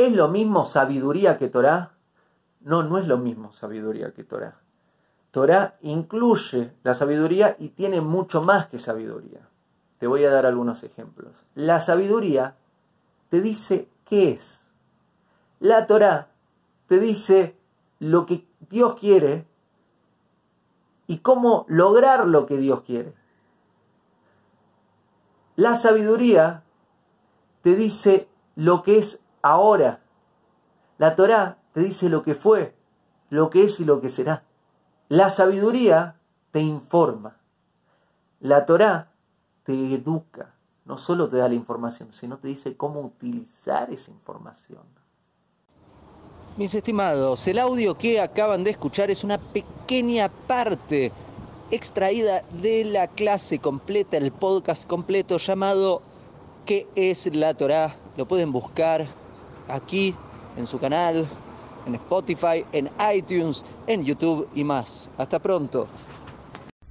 ¿Es lo mismo sabiduría que Torah? No, no es lo mismo sabiduría que Torah. Torah incluye la sabiduría y tiene mucho más que sabiduría. Te voy a dar algunos ejemplos. La sabiduría te dice qué es. La Torah te dice lo que Dios quiere y cómo lograr lo que Dios quiere. La sabiduría te dice lo que es ahora. La Torah te dice lo que fue, lo que es y lo que será. La sabiduría te informa. La Torah te educa. No solo te da la información, sino te dice cómo utilizar esa información. Mis estimados, el audio que acaban de escuchar es una pequeña parte extraída de la clase completa, el podcast completo llamado ¿Qué es la Torah? Lo pueden buscar aquí en su canal, en Spotify, en iTunes, en YouTube y más. Hasta pronto.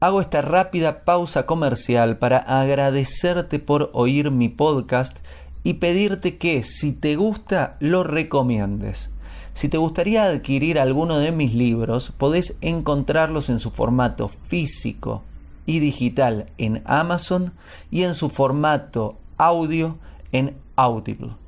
Hago esta rápida pausa comercial para agradecerte por oír mi podcast y pedirte que si te gusta lo recomiendes. Si te gustaría adquirir alguno de mis libros, podés encontrarlos en su formato físico y digital en Amazon y en su formato audio en Audible.